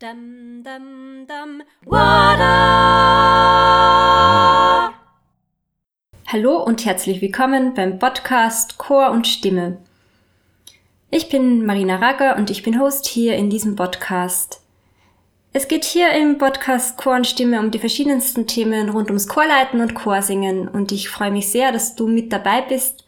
Dum, dum, dum, Wada! Hallo und herzlich willkommen beim Podcast Chor und Stimme. Ich bin Marina Ragger und ich bin Host hier in diesem Podcast. Es geht hier im Podcast Chor und Stimme um die verschiedensten Themen rund ums Chorleiten und Chorsingen und ich freue mich sehr, dass du mit dabei bist,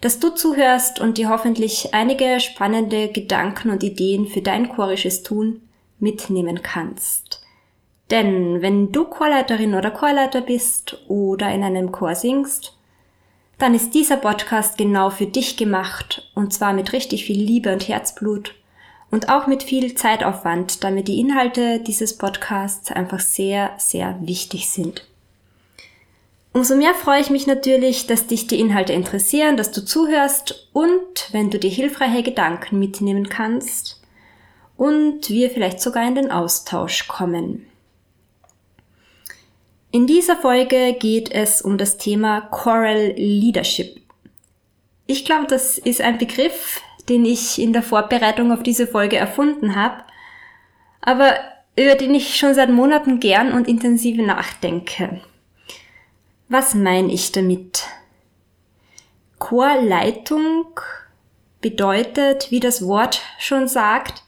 dass du zuhörst und dir hoffentlich einige spannende Gedanken und Ideen für dein chorisches Tun mitnehmen kannst. Denn wenn du Chorleiterin oder Chorleiter bist oder in einem Chor singst, dann ist dieser Podcast genau für dich gemacht und zwar mit richtig viel Liebe und Herzblut und auch mit viel Zeitaufwand, damit die Inhalte dieses Podcasts einfach sehr, sehr wichtig sind. Umso mehr freue ich mich natürlich, dass dich die Inhalte interessieren, dass du zuhörst und wenn du dir hilfreiche Gedanken mitnehmen kannst, und wir vielleicht sogar in den Austausch kommen. In dieser Folge geht es um das Thema Choral Leadership. Ich glaube, das ist ein Begriff, den ich in der Vorbereitung auf diese Folge erfunden habe, aber über den ich schon seit Monaten gern und intensiv nachdenke. Was meine ich damit? Chorleitung bedeutet, wie das Wort schon sagt,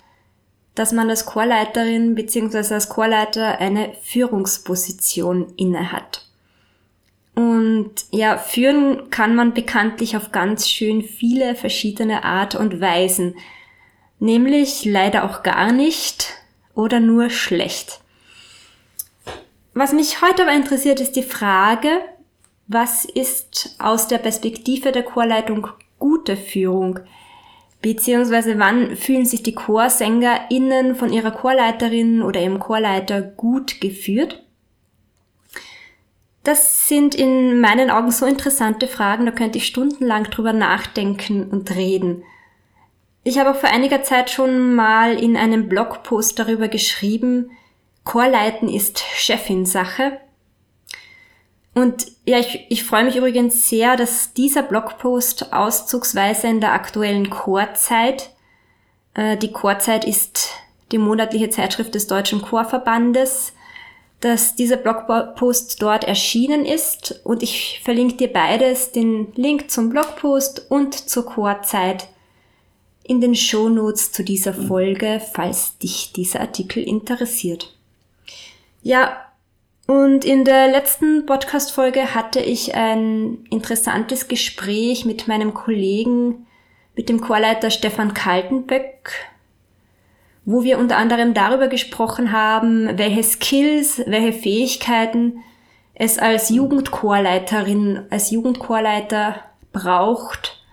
dass man als Chorleiterin bzw. als Chorleiter eine Führungsposition innehat. Und ja, führen kann man bekanntlich auf ganz schön viele verschiedene Art und Weisen. Nämlich leider auch gar nicht oder nur schlecht. Was mich heute aber interessiert, ist die Frage, was ist aus der Perspektive der Chorleitung gute Führung? Beziehungsweise wann fühlen sich die ChorsängerInnen von ihrer Chorleiterin oder ihrem Chorleiter gut geführt? Das sind in meinen Augen so interessante Fragen, da könnte ich stundenlang drüber nachdenken und reden. Ich habe auch vor einiger Zeit schon mal in einem Blogpost darüber geschrieben, Chorleiten ist Chefinsache. Und ja, ich, ich freue mich übrigens sehr, dass dieser Blogpost auszugsweise in der aktuellen Chorzeit, äh, die Chorzeit ist die monatliche Zeitschrift des Deutschen Chorverbandes, dass dieser Blogpost dort erschienen ist und ich verlinke dir beides, den Link zum Blogpost und zur Chorzeit in den Shownotes zu dieser Folge, falls dich dieser Artikel interessiert. Ja, und in der letzten Podcast-Folge hatte ich ein interessantes Gespräch mit meinem Kollegen, mit dem Chorleiter Stefan Kaltenböck, wo wir unter anderem darüber gesprochen haben, welche Skills, welche Fähigkeiten es als Jugendchorleiterin, als Jugendchorleiter braucht,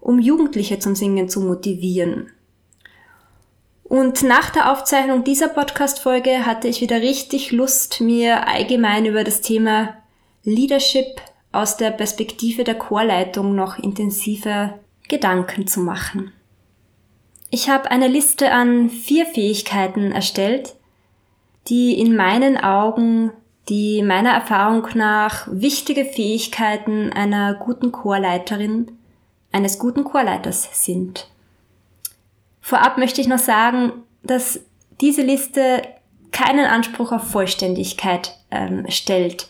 um Jugendliche zum Singen zu motivieren. Und nach der Aufzeichnung dieser Podcast-Folge hatte ich wieder richtig Lust, mir allgemein über das Thema Leadership aus der Perspektive der Chorleitung noch intensiver Gedanken zu machen. Ich habe eine Liste an vier Fähigkeiten erstellt, die in meinen Augen die meiner Erfahrung nach wichtige Fähigkeiten einer guten Chorleiterin, eines guten Chorleiters sind. Vorab möchte ich noch sagen, dass diese Liste keinen Anspruch auf Vollständigkeit ähm, stellt.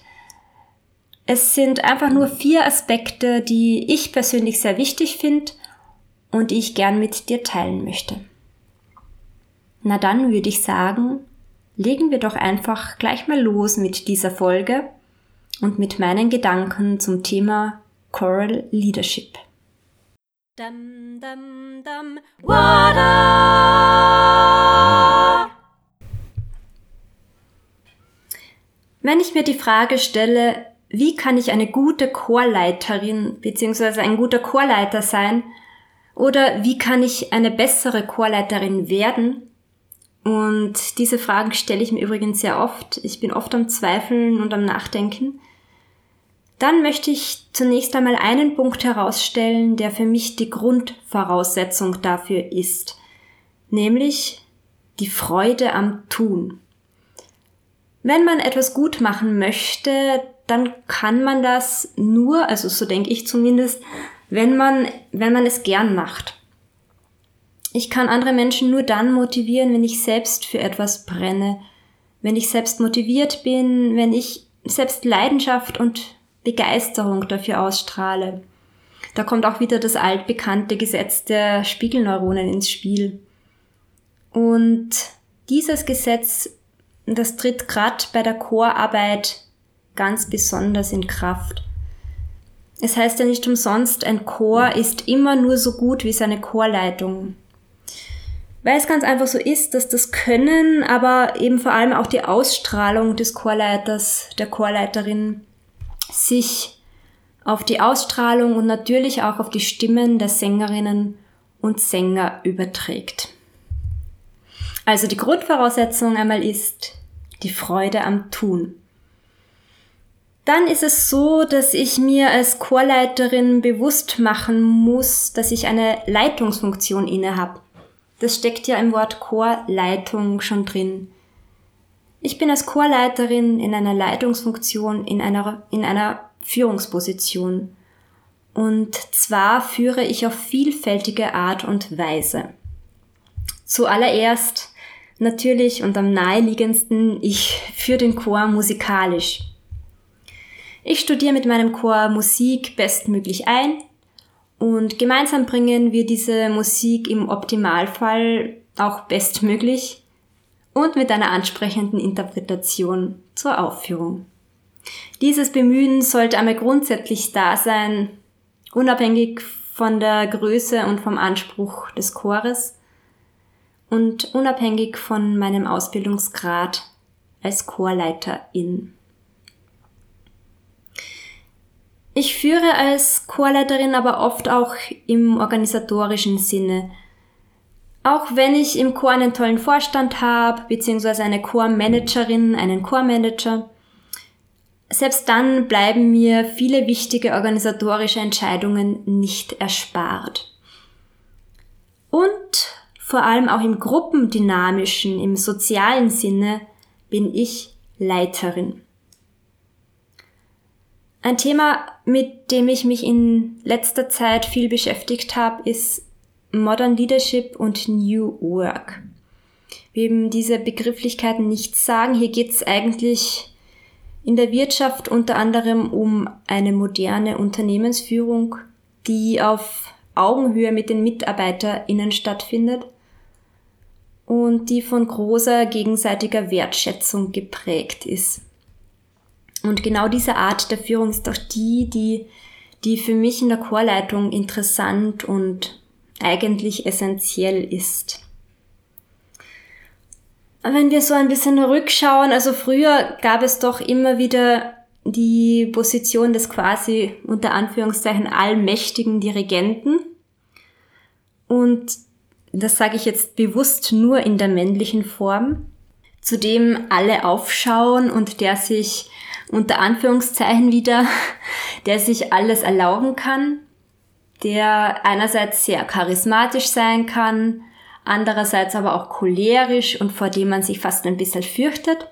Es sind einfach nur vier Aspekte, die ich persönlich sehr wichtig finde und die ich gern mit dir teilen möchte. Na dann würde ich sagen, legen wir doch einfach gleich mal los mit dieser Folge und mit meinen Gedanken zum Thema Choral Leadership. Dum, dum, dum, Wada! Wenn ich mir die Frage stelle, wie kann ich eine gute Chorleiterin bzw. ein guter Chorleiter sein oder wie kann ich eine bessere Chorleiterin werden? Und diese Fragen stelle ich mir übrigens sehr oft. Ich bin oft am Zweifeln und am Nachdenken. Dann möchte ich zunächst einmal einen Punkt herausstellen, der für mich die Grundvoraussetzung dafür ist, nämlich die Freude am Tun. Wenn man etwas gut machen möchte, dann kann man das nur, also so denke ich zumindest, wenn man, wenn man es gern macht. Ich kann andere Menschen nur dann motivieren, wenn ich selbst für etwas brenne, wenn ich selbst motiviert bin, wenn ich selbst Leidenschaft und Begeisterung dafür ausstrahle. Da kommt auch wieder das altbekannte Gesetz der Spiegelneuronen ins Spiel. Und dieses Gesetz, das tritt gerade bei der Chorarbeit ganz besonders in Kraft. Es heißt ja nicht umsonst, ein Chor ist immer nur so gut wie seine Chorleitung. Weil es ganz einfach so ist, dass das Können, aber eben vor allem auch die Ausstrahlung des Chorleiters, der Chorleiterin sich auf die Ausstrahlung und natürlich auch auf die Stimmen der Sängerinnen und Sänger überträgt. Also die Grundvoraussetzung einmal ist die Freude am Tun. Dann ist es so, dass ich mir als Chorleiterin bewusst machen muss, dass ich eine Leitungsfunktion inne habe. Das steckt ja im Wort Chorleitung schon drin. Ich bin als Chorleiterin in einer Leitungsfunktion, in einer, in einer Führungsposition. Und zwar führe ich auf vielfältige Art und Weise. Zuallererst natürlich und am naheliegendsten, ich führe den Chor musikalisch. Ich studiere mit meinem Chor Musik bestmöglich ein und gemeinsam bringen wir diese Musik im Optimalfall auch bestmöglich und mit einer ansprechenden Interpretation zur Aufführung. Dieses Bemühen sollte einmal grundsätzlich da sein, unabhängig von der Größe und vom Anspruch des Chores und unabhängig von meinem Ausbildungsgrad als Chorleiterin. Ich führe als Chorleiterin aber oft auch im organisatorischen Sinne. Auch wenn ich im Chor einen tollen Vorstand habe, beziehungsweise eine Chormanagerin, einen Chormanager, selbst dann bleiben mir viele wichtige organisatorische Entscheidungen nicht erspart. Und vor allem auch im gruppendynamischen, im sozialen Sinne bin ich Leiterin. Ein Thema, mit dem ich mich in letzter Zeit viel beschäftigt habe, ist Modern Leadership und New Work. Wir eben diese Begrifflichkeiten nicht sagen. Hier geht es eigentlich in der Wirtschaft unter anderem um eine moderne Unternehmensführung, die auf Augenhöhe mit den MitarbeiterInnen stattfindet und die von großer gegenseitiger Wertschätzung geprägt ist. Und genau diese Art der Führung ist auch die, die, die für mich in der Chorleitung interessant und eigentlich essentiell ist. Wenn wir so ein bisschen rückschauen, also früher gab es doch immer wieder die Position des quasi unter Anführungszeichen allmächtigen Dirigenten. Und das sage ich jetzt bewusst nur in der männlichen Form, zu dem alle aufschauen und der sich unter Anführungszeichen wieder, der sich alles erlauben kann, der einerseits sehr charismatisch sein kann, andererseits aber auch cholerisch und vor dem man sich fast ein bisschen fürchtet.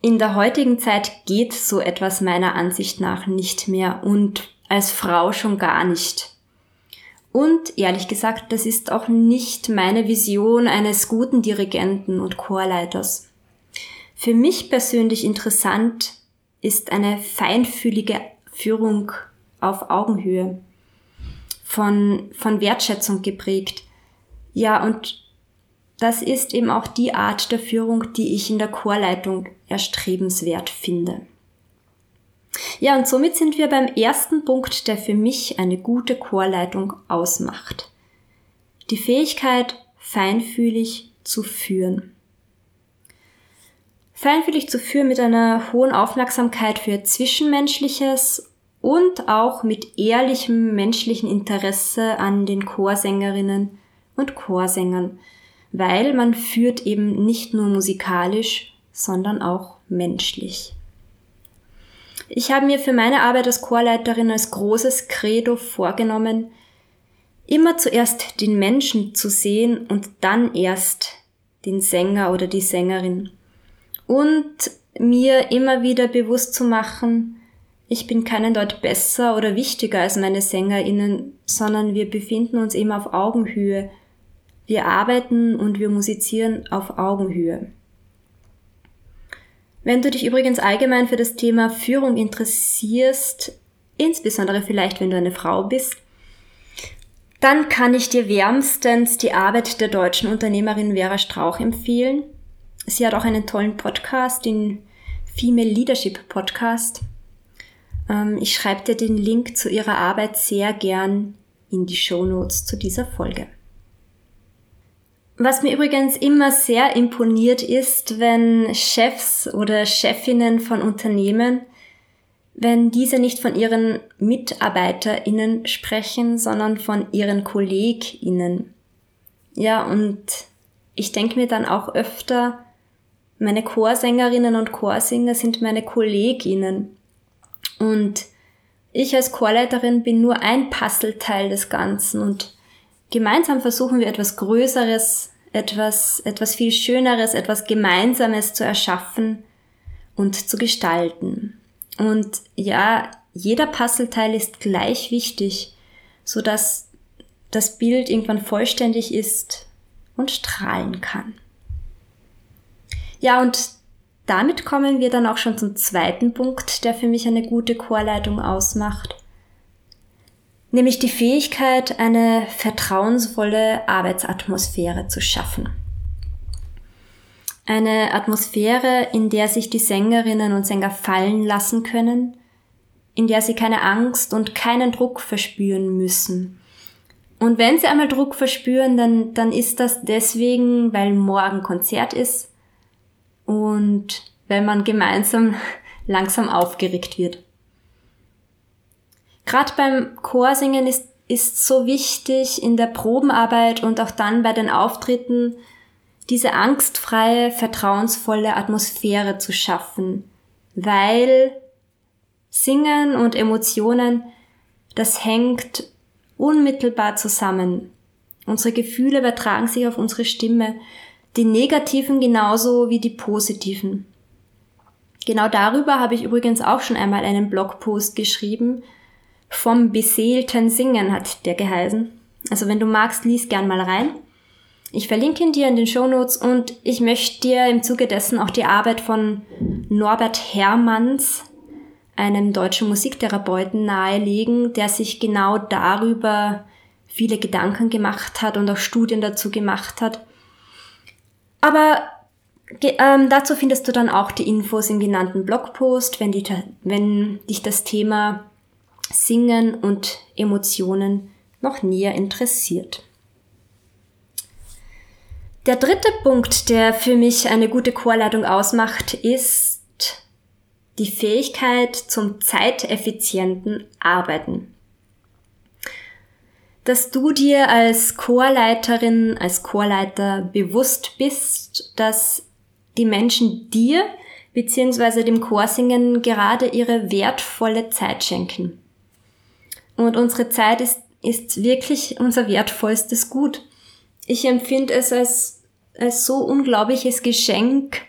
In der heutigen Zeit geht so etwas meiner Ansicht nach nicht mehr und als Frau schon gar nicht. Und ehrlich gesagt, das ist auch nicht meine Vision eines guten Dirigenten und Chorleiters. Für mich persönlich interessant ist eine feinfühlige Führung auf Augenhöhe, von, von Wertschätzung geprägt. Ja, und das ist eben auch die Art der Führung, die ich in der Chorleitung erstrebenswert finde. Ja, und somit sind wir beim ersten Punkt, der für mich eine gute Chorleitung ausmacht. Die Fähigkeit, feinfühlig zu führen feinfühlig zu führen mit einer hohen Aufmerksamkeit für Zwischenmenschliches und auch mit ehrlichem menschlichen Interesse an den Chorsängerinnen und Chorsängern, weil man führt eben nicht nur musikalisch, sondern auch menschlich. Ich habe mir für meine Arbeit als Chorleiterin als großes Credo vorgenommen, immer zuerst den Menschen zu sehen und dann erst den Sänger oder die Sängerin und mir immer wieder bewusst zu machen, ich bin keinen dort besser oder wichtiger als meine SängerInnen, sondern wir befinden uns eben auf Augenhöhe Wir arbeiten und wir musizieren auf Augenhöhe. Wenn du dich übrigens allgemein für das Thema Führung interessierst, insbesondere vielleicht wenn du eine Frau bist, dann kann ich dir wärmstens die Arbeit der deutschen Unternehmerin Vera Strauch empfehlen. Sie hat auch einen tollen Podcast, den Female Leadership Podcast. Ähm, ich schreibe dir den Link zu ihrer Arbeit sehr gern in die Show Notes zu dieser Folge. Was mir übrigens immer sehr imponiert ist, wenn Chefs oder Chefinnen von Unternehmen wenn diese nicht von ihren MitarbeiterInnen sprechen, sondern von ihren KollegInnen. Ja, und ich denke mir dann auch öfter, meine Chorsängerinnen und Chorsänger sind meine KollegInnen. Und ich als Chorleiterin bin nur ein Puzzleteil des Ganzen und gemeinsam versuchen wir etwas Größeres, etwas, etwas viel Schöneres, etwas Gemeinsames zu erschaffen und zu gestalten. Und ja, jeder Puzzleteil ist gleich wichtig, so dass das Bild irgendwann vollständig ist und strahlen kann. Ja, und damit kommen wir dann auch schon zum zweiten Punkt, der für mich eine gute Chorleitung ausmacht. Nämlich die Fähigkeit, eine vertrauensvolle Arbeitsatmosphäre zu schaffen. Eine Atmosphäre, in der sich die Sängerinnen und Sänger fallen lassen können, in der sie keine Angst und keinen Druck verspüren müssen. Und wenn sie einmal Druck verspüren, dann, dann ist das deswegen, weil morgen Konzert ist und weil man gemeinsam langsam aufgeregt wird. Gerade beim Chorsingen ist, ist so wichtig in der Probenarbeit und auch dann bei den Auftritten, diese angstfreie, vertrauensvolle Atmosphäre zu schaffen, weil Singen und Emotionen, das hängt unmittelbar zusammen. Unsere Gefühle übertragen sich auf unsere Stimme, die negativen genauso wie die positiven. Genau darüber habe ich übrigens auch schon einmal einen Blogpost geschrieben. Vom beseelten Singen hat der geheißen. Also wenn du magst, lies gern mal rein. Ich verlinke ihn dir in den Show Notes und ich möchte dir im Zuge dessen auch die Arbeit von Norbert Hermanns, einem deutschen Musiktherapeuten, nahelegen, der sich genau darüber viele Gedanken gemacht hat und auch Studien dazu gemacht hat. Aber ähm, dazu findest du dann auch die Infos im genannten Blogpost, wenn, die, wenn dich das Thema Singen und Emotionen noch näher interessiert. Der dritte Punkt, der für mich eine gute Chorleitung ausmacht, ist die Fähigkeit zum zeiteffizienten Arbeiten. Dass du dir als Chorleiterin, als Chorleiter bewusst bist, dass die Menschen dir bzw. dem Chorsingen gerade ihre wertvolle Zeit schenken. Und unsere Zeit ist, ist wirklich unser wertvollstes Gut ich empfinde es als, als so unglaubliches Geschenk,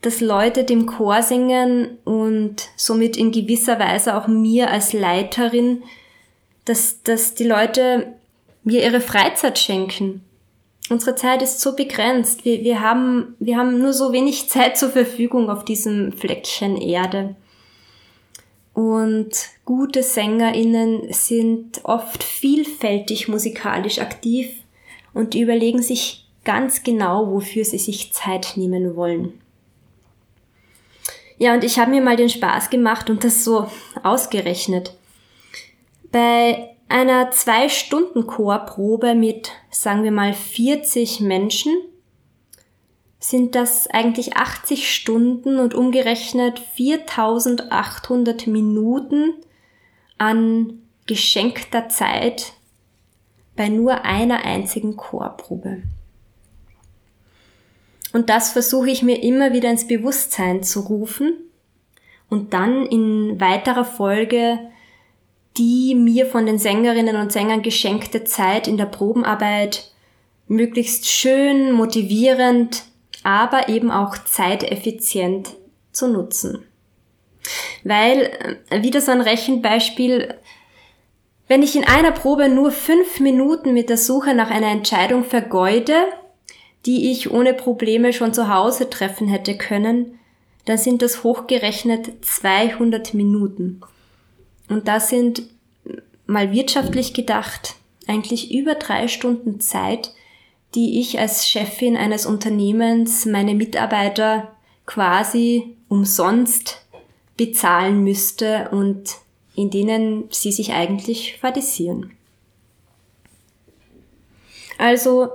dass Leute dem Chor singen und somit in gewisser Weise auch mir als Leiterin, dass, dass die Leute mir ihre Freizeit schenken. Unsere Zeit ist so begrenzt. Wir, wir, haben, wir haben nur so wenig Zeit zur Verfügung auf diesem Fleckchen Erde. Und gute SängerInnen sind oft vielfältig musikalisch aktiv und überlegen sich ganz genau, wofür sie sich Zeit nehmen wollen. Ja, und ich habe mir mal den Spaß gemacht und das so ausgerechnet. Bei einer zwei Stunden Chorprobe mit, sagen wir mal, 40 Menschen sind das eigentlich 80 Stunden und umgerechnet 4800 Minuten an geschenkter Zeit bei nur einer einzigen Chorprobe. Und das versuche ich mir immer wieder ins Bewusstsein zu rufen und dann in weiterer Folge die mir von den Sängerinnen und Sängern geschenkte Zeit in der Probenarbeit möglichst schön, motivierend, aber eben auch zeiteffizient zu nutzen. Weil, äh, wieder so ein Rechenbeispiel, Wenn ich in einer Probe nur fünf Minuten mit der Suche nach einer Entscheidung vergeude, die ich ohne Probleme schon zu Hause treffen hätte können, dann sind das hochgerechnet 200 Minuten. Und das sind mal wirtschaftlich gedacht eigentlich über drei Stunden Zeit, die ich als Chefin eines Unternehmens meine Mitarbeiter quasi umsonst bezahlen müsste und in denen sie sich eigentlich fadisieren. Also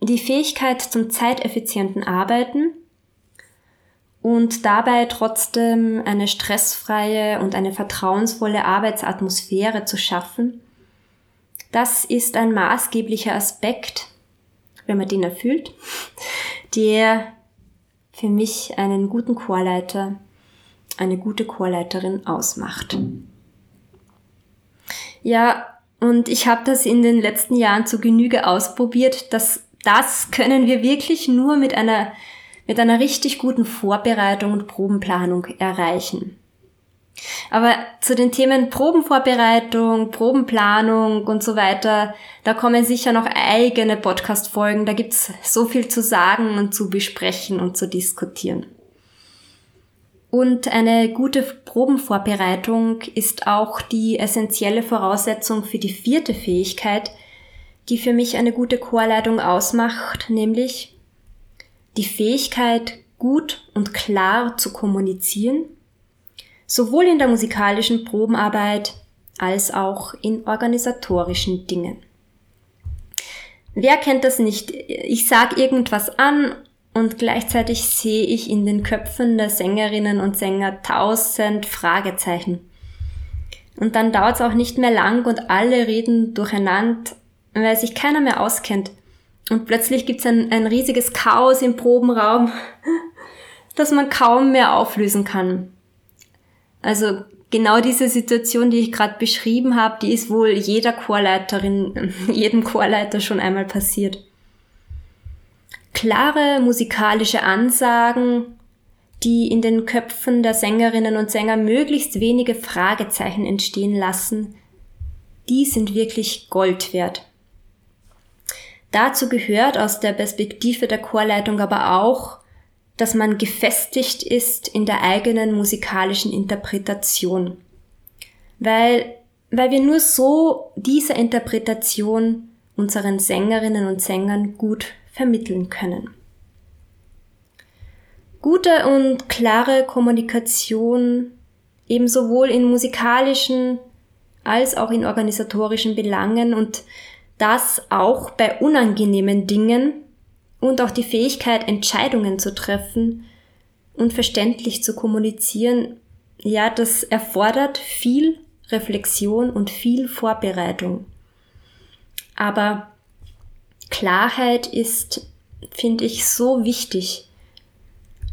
die Fähigkeit zum zeiteffizienten Arbeiten und dabei trotzdem eine stressfreie und eine vertrauensvolle Arbeitsatmosphäre zu schaffen, das ist ein maßgeblicher Aspekt, wenn man den erfüllt, der für mich einen guten Chorleiter, eine gute Chorleiterin ausmacht. Ja, und ich habe das in den letzten Jahren zu Genüge ausprobiert. dass das können wir wirklich nur mit einer, mit einer richtig guten Vorbereitung und Probenplanung erreichen. Aber zu den Themen Probenvorbereitung, Probenplanung und so weiter, da kommen sicher noch eigene Podcast-Folgen. Da gibt's so viel zu sagen und zu besprechen und zu diskutieren. Und eine gute Probenvorbereitung ist auch die essentielle Voraussetzung für die vierte Fähigkeit, die für mich eine gute Chorleitung ausmacht, nämlich die Fähigkeit, gut und klar zu kommunizieren, sowohl in der musikalischen Probenarbeit als auch in organisatorischen Dingen. Wer kennt das nicht? Ich sag irgendwas an und gleichzeitig sehe ich in den Köpfen der Sängerinnen und Sänger tausend Fragezeichen. Und dann dauert es auch nicht mehr lang und alle reden durcheinander, weil sich keiner mehr auskennt. Und plötzlich gibt es ein, ein riesiges Chaos im Probenraum, das man kaum mehr auflösen kann. Also genau diese Situation, die ich gerade beschrieben habe, die ist wohl jeder Chorleiterin, jedem Chorleiter schon einmal passiert klare musikalische Ansagen, die in den Köpfen der Sängerinnen und Sänger möglichst wenige Fragezeichen entstehen lassen, die sind wirklich Gold wert. Dazu gehört aus der Perspektive der Chorleitung aber auch, dass man gefestigt ist in der eigenen musikalischen Interpretation. Weil, weil wir nur so diese Interpretation unseren Sängerinnen und Sängern gut vermitteln können. Gute und klare Kommunikation eben sowohl in musikalischen als auch in organisatorischen Belangen und das auch bei unangenehmen Dingen und auch die Fähigkeit, Entscheidungen zu treffen und verständlich zu kommunizieren, ja, das erfordert viel Reflexion und viel Vorbereitung. Aber Klarheit ist, finde ich, so wichtig.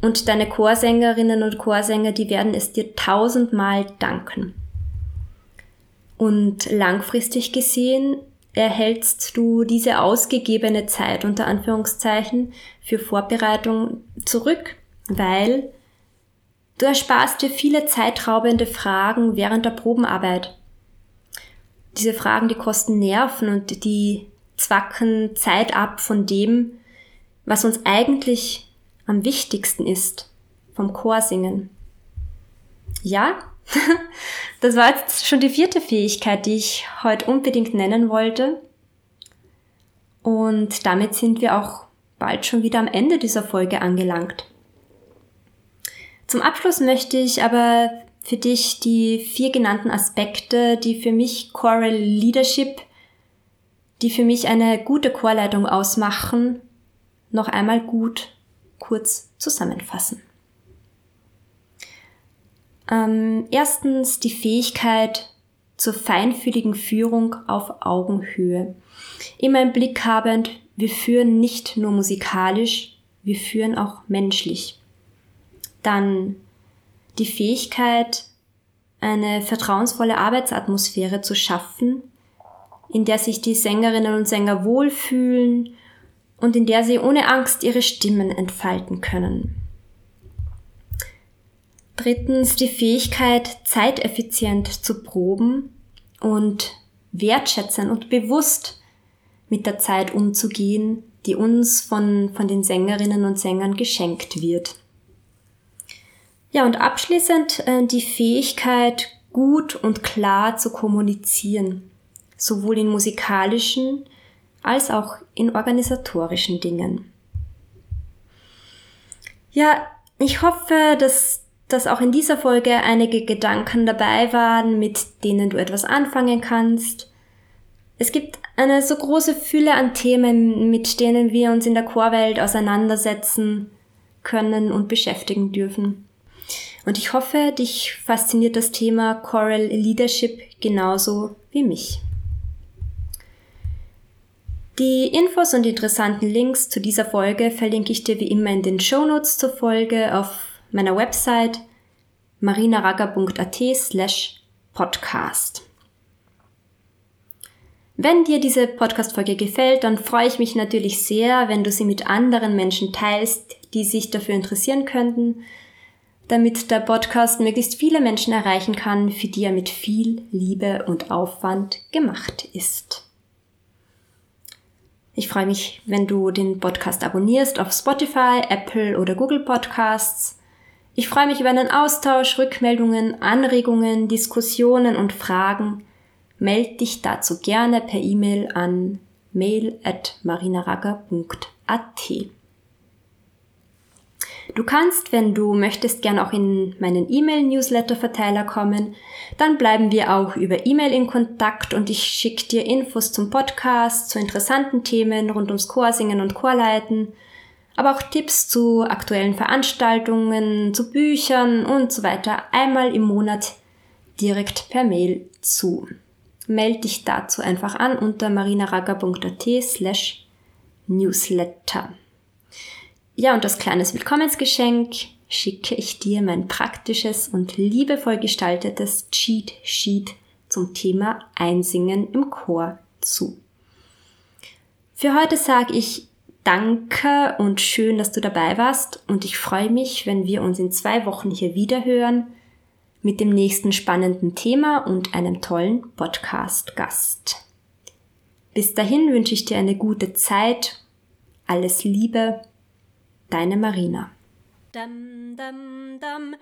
Und deine Chorsängerinnen und Chorsänger, die werden es dir tausendmal danken. Und langfristig gesehen erhältst du diese ausgegebene Zeit unter Anführungszeichen für Vorbereitung zurück, weil du ersparst dir viele zeitraubende Fragen während der Probenarbeit. Diese Fragen, die kosten Nerven und die zwacken Zeit ab von dem, was uns eigentlich am wichtigsten ist, vom Chorsingen. Ja, das war jetzt schon die vierte Fähigkeit, die ich heute unbedingt nennen wollte. Und damit sind wir auch bald schon wieder am Ende dieser Folge angelangt. Zum Abschluss möchte ich aber für dich die vier genannten Aspekte, die für mich Choral Leadership die für mich eine gute Chorleitung ausmachen, noch einmal gut kurz zusammenfassen. Ähm, erstens die Fähigkeit zur feinfühligen Führung auf Augenhöhe. Immer im Blick habend, wir führen nicht nur musikalisch, wir führen auch menschlich. Dann die Fähigkeit, eine vertrauensvolle Arbeitsatmosphäre zu schaffen, in der sich die Sängerinnen und Sänger wohlfühlen und in der sie ohne Angst ihre Stimmen entfalten können. Drittens die Fähigkeit, zeiteffizient zu proben und wertschätzen und bewusst mit der Zeit umzugehen, die uns von, von den Sängerinnen und Sängern geschenkt wird. Ja, und abschließend äh, die Fähigkeit, gut und klar zu kommunizieren, sowohl in musikalischen als auch in organisatorischen Dingen. Ja, ich hoffe, dass, dass auch in dieser Folge einige Gedanken dabei waren, mit denen du etwas anfangen kannst. Es gibt eine so große Fülle an Themen, mit denen wir uns in der Chorwelt auseinandersetzen können und beschäftigen dürfen. Und ich hoffe, dich fasziniert das Thema Choral Leadership genauso wie mich. Die Infos und interessanten Links zu dieser Folge verlinke ich dir wie immer in den Shownotes zur Folge auf meiner Website marinaraga.at slash podcast. Wenn dir diese Podcast-Folge gefällt, dann freue ich mich natürlich sehr, wenn du sie mit anderen Menschen teilst, die sich dafür interessieren könnten, damit der Podcast möglichst viele Menschen erreichen kann, für die er mit viel Liebe und Aufwand gemacht ist. Ich freue mich, wenn du den Podcast abonnierst auf Spotify, Apple oder Google Podcasts. Ich freue mich über einen Austausch, Rückmeldungen, Anregungen, Diskussionen und Fragen. Meld dich dazu gerne per E-Mail an mail at marinaraga.at. Du kannst, wenn du möchtest, gern auch in meinen E-Mail-Newsletter-Verteiler kommen. Dann bleiben wir auch über E-Mail in Kontakt und ich schicke dir Infos zum Podcast, zu interessanten Themen rund ums Chorsingen und Chorleiten, aber auch Tipps zu aktuellen Veranstaltungen, zu Büchern und so weiter einmal im Monat direkt per Mail zu. Meld dich dazu einfach an unter marinaraga.at slash newsletter. Ja, und als kleines Willkommensgeschenk schicke ich dir mein praktisches und liebevoll gestaltetes Cheat Sheet zum Thema Einsingen im Chor zu. Für heute sage ich Danke und schön, dass du dabei warst und ich freue mich, wenn wir uns in zwei Wochen hier wieder hören mit dem nächsten spannenden Thema und einem tollen Podcast-Gast. Bis dahin wünsche ich dir eine gute Zeit, alles Liebe Deine Marina. Dum, dum, dum.